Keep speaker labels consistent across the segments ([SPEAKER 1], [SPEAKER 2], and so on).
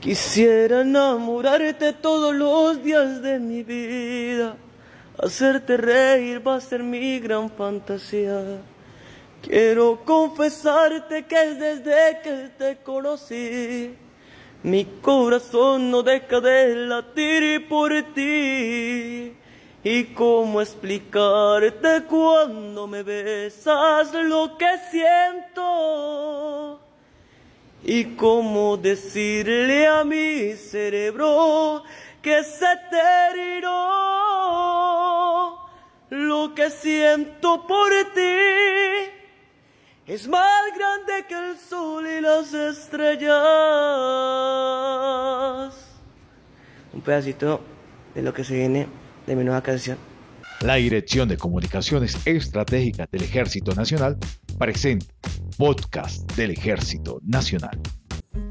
[SPEAKER 1] Quisiera enamorarte todos los días de mi vida. Hacerte reír va a ser mi gran fantasía. Quiero confesarte que desde que te conocí, mi corazón no deja de latir por ti. Y cómo explicarte cuando me besas lo que siento. Y cómo decirle a mi cerebro que se terminó lo que siento por ti. Es más grande que el sol y las estrellas. Un pedacito de lo que se viene de mi nueva canción.
[SPEAKER 2] La Dirección de Comunicaciones Estratégicas del Ejército Nacional presenta Podcast del Ejército Nacional.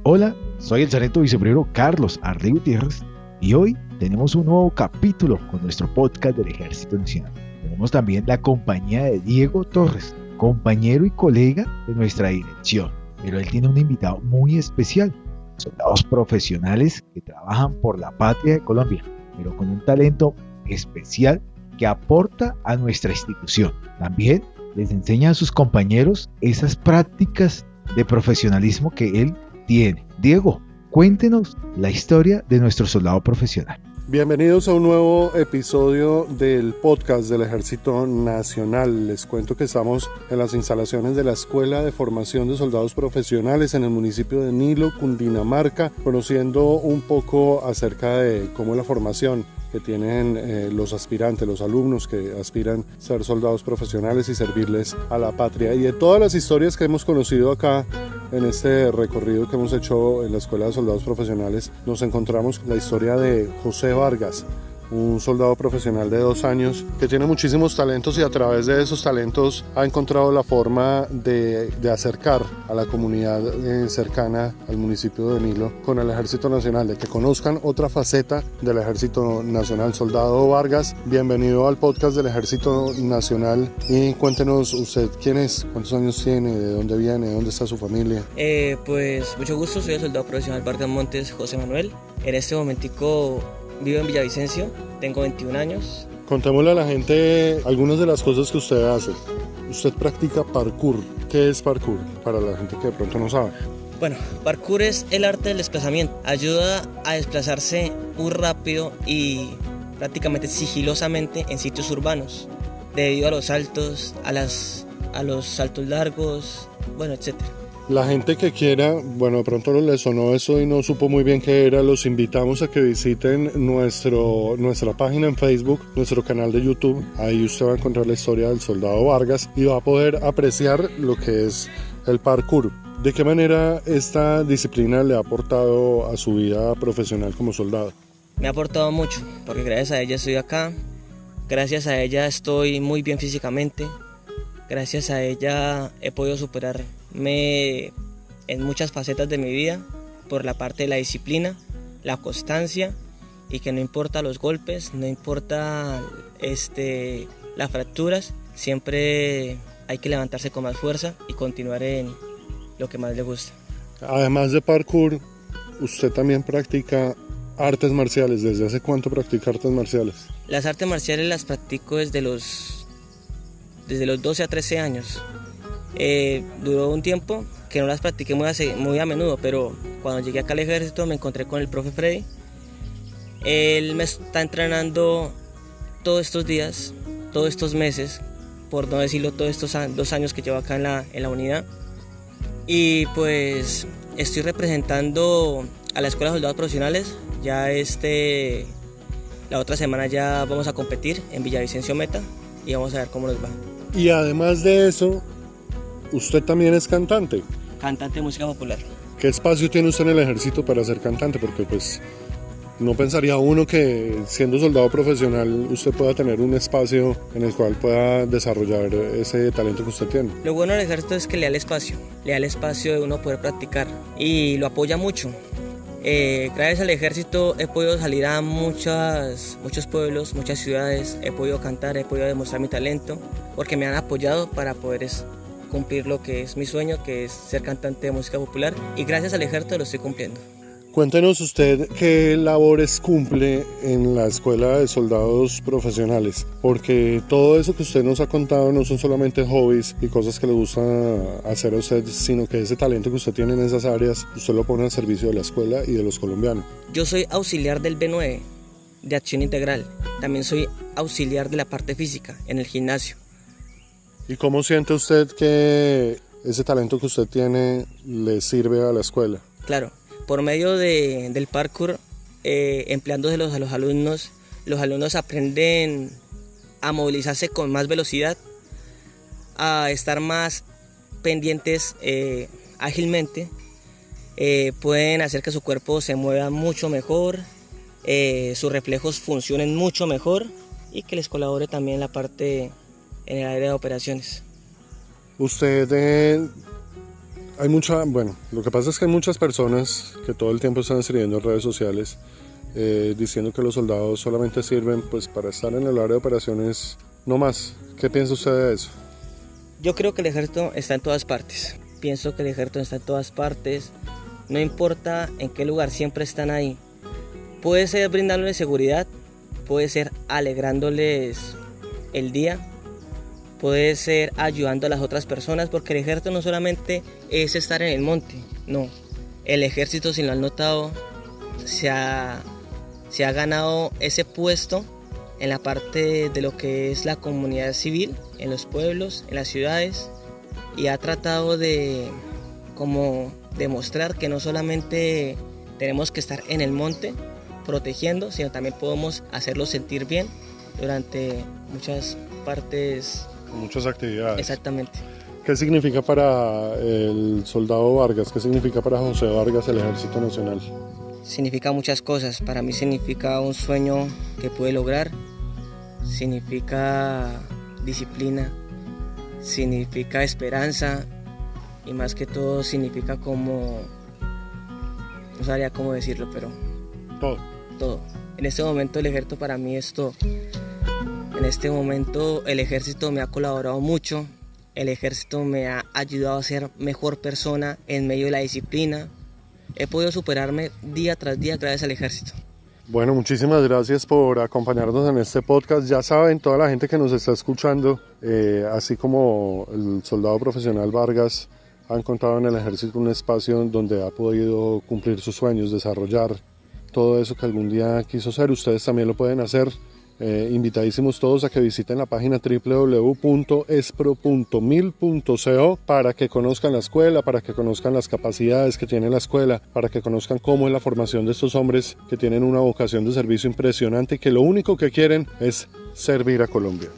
[SPEAKER 2] Hola, soy el sargento viceprimiero Carlos Arde Gutiérrez y hoy tenemos un nuevo capítulo con nuestro podcast del Ejército Nacional. Tenemos también la compañía de Diego Torres, compañero y colega de nuestra dirección, pero él tiene un invitado muy especial, soldados profesionales que trabajan por la patria de Colombia, pero con un talento especial que aporta a nuestra institución. También les enseña a sus compañeros esas prácticas de profesionalismo que él tiene. Diego, cuéntenos la historia de nuestro soldado profesional.
[SPEAKER 3] Bienvenidos a un nuevo episodio del podcast del Ejército Nacional. Les cuento que estamos en las instalaciones de la Escuela de Formación de Soldados Profesionales en el municipio de Nilo, Cundinamarca, conociendo un poco acerca de cómo es la formación que tienen eh, los aspirantes, los alumnos que aspiran a ser soldados profesionales y servirles a la patria. Y de todas las historias que hemos conocido acá en este recorrido que hemos hecho en la Escuela de Soldados Profesionales, nos encontramos la historia de José Vargas, un soldado profesional de dos años que tiene muchísimos talentos y a través de esos talentos ha encontrado la forma de, acercar a la comunidad eh, cercana al municipio de Nilo con el Ejército Nacional, de que conozcan otra faceta del Ejército Nacional. Soldado Vargas, bienvenido al podcast del Ejército Nacional y cuéntenos usted quién es, cuántos años tiene, de dónde viene, de dónde está su familia.
[SPEAKER 1] Eh, pues mucho gusto, soy el soldado profesional Vargas Montes José Manuel. En este momentico Vivo en Villavicencio, tengo 21 años.
[SPEAKER 3] Contémosle a la gente algunas de las cosas que usted hace. Usted practica parkour. ¿Qué es parkour? Para la gente que de pronto no sabe.
[SPEAKER 1] Bueno, parkour es el arte del desplazamiento. Ayuda a desplazarse muy rápido y prácticamente sigilosamente en sitios urbanos, debido a los saltos, a, las, a los saltos largos, bueno, etcétera.
[SPEAKER 3] La gente que quiera, bueno, de pronto le sonó eso y no supo muy bien qué era, los invitamos a que visiten nuestro, nuestra página en Facebook, nuestro canal de YouTube. Ahí usted va a encontrar la historia del soldado Vargas y va a poder apreciar lo que es el parkour. ¿De qué manera esta disciplina le ha aportado a su vida profesional como soldado?
[SPEAKER 1] Me ha aportado mucho, porque gracias a ella estoy acá, gracias a ella estoy muy bien físicamente, gracias a ella he podido superar me en muchas facetas de mi vida por la parte de la disciplina, la constancia y que no importa los golpes, no importa este, las fracturas, siempre hay que levantarse con más fuerza y continuar en lo que más le gusta.
[SPEAKER 3] Además de parkour, usted también practica artes marciales. ¿Desde hace cuánto practica artes marciales?
[SPEAKER 1] Las artes marciales las practico desde los, desde los 12 a 13 años. Eh, duró un tiempo que no las practiqué muy a, menudo, pero cuando llegué acá al ejército me encontré con el profe Freddy. Él me está entrenando todos estos días, todos estos meses, por no decirlo todos estos dos años que llevo acá en la, en la unidad. Y pues estoy representando a la Escuela de Soldados Profesionales. Ya este, la otra semana ya vamos a competir en Villavicencio Meta y vamos a ver cómo nos va.
[SPEAKER 3] Y además de eso, usted también es cantante.
[SPEAKER 1] Cantante de música popular.
[SPEAKER 3] ¿Qué espacio tiene usted en el ejército para ser cantante? Porque pues no pensaría uno que siendo soldado profesional usted pueda tener un espacio en el cual pueda desarrollar ese talento que usted tiene.
[SPEAKER 1] Lo bueno del ejército es que le da el espacio, le da el espacio de uno poder practicar y lo apoya mucho. Eh, gracias al ejército he podido salir a muchas, muchos pueblos, muchas ciudades, he podido cantar, he podido demostrar mi talento, porque me han apoyado para poder cumplir lo que es mi sueño, que es ser cantante de música popular, y gracias al ejército lo estoy cumpliendo.
[SPEAKER 3] Cuéntenos usted qué labores cumple en la Escuela de Soldados Profesionales, porque todo eso que usted nos ha contado no son solamente hobbies y cosas que le gusta hacer a usted, sino que ese talento que usted tiene en esas áreas, usted lo pone al servicio de la escuela y de los colombianos.
[SPEAKER 1] Yo soy auxiliar del B9 de Acción Integral. También soy auxiliar de la parte física en el gimnasio.
[SPEAKER 3] ¿Y cómo siente usted que ese talento que usted tiene le sirve a la escuela?
[SPEAKER 1] Claro, por medio de, del parkour, eh, empleándoselos a los alumnos, los alumnos aprenden a movilizarse con más velocidad, a estar más pendientes eh, ágilmente, eh, pueden hacer que su cuerpo se mueva mucho mejor, sus reflejos funcionen mucho mejor y que les colabore también la parte en el área de operaciones.
[SPEAKER 3] Usted hay mucha, bueno, lo que pasa es que hay muchas personas que todo el tiempo están escribiendo en redes sociales eh, diciendo que los soldados solamente sirven pues para estar en el área de operaciones, no más. ¿Qué piensa usted de eso?
[SPEAKER 1] Yo creo que el ejército está en todas partes. Pienso que el ejército está en todas partes. No importa en qué lugar, siempre están ahí. Puede ser brindándoles seguridad, puede ser alegrándoles el día, puede ser ayudando a las otras personas, porque el ejército no solamente es estar en el monte, no. El ejército, si lo han notado, se ha, se ha ganado ese puesto en la parte de lo que es la comunidad civil, en los pueblos, en las ciudades, y ha tratado de como demostrar que no solamente tenemos que estar en el monte protegiendo, sino también podemos hacerlo sentir bien durante muchas partes
[SPEAKER 3] muchas actividades.
[SPEAKER 1] Exactamente.
[SPEAKER 3] ¿Qué significa para el soldado Vargas? ¿Qué significa para José Vargas el Ejército Nacional?
[SPEAKER 1] Significa muchas cosas. Para mí significa un sueño que pude lograr. Significa disciplina. Significa esperanza. Y más que todo significa como... No sabría cómo decirlo, pero...
[SPEAKER 3] Todo.
[SPEAKER 1] Todo. En este momento el ejército para mí es todo. En este momento el ejército me ha colaborado mucho, el ejército me ha ayudado a ser mejor persona en medio de la disciplina. He podido superarme día tras día gracias al ejército.
[SPEAKER 3] Bueno, muchísimas gracias por acompañarnos en este podcast. Ya saben, toda la gente que nos está escuchando, eh, así como el soldado profesional Vargas, ha encontrado en el ejército un espacio donde ha podido cumplir sus sueños, desarrollar todo eso que algún día quiso ser. Ustedes también lo pueden hacer. Eh, invitadísimos todos a que visiten la página www.espro.mil.co para que conozcan la escuela, para que conozcan las capacidades que tiene la escuela, para que conozcan cómo es la formación de estos hombres que tienen una vocación de servicio impresionante y que lo único que quieren es servir a Colombia.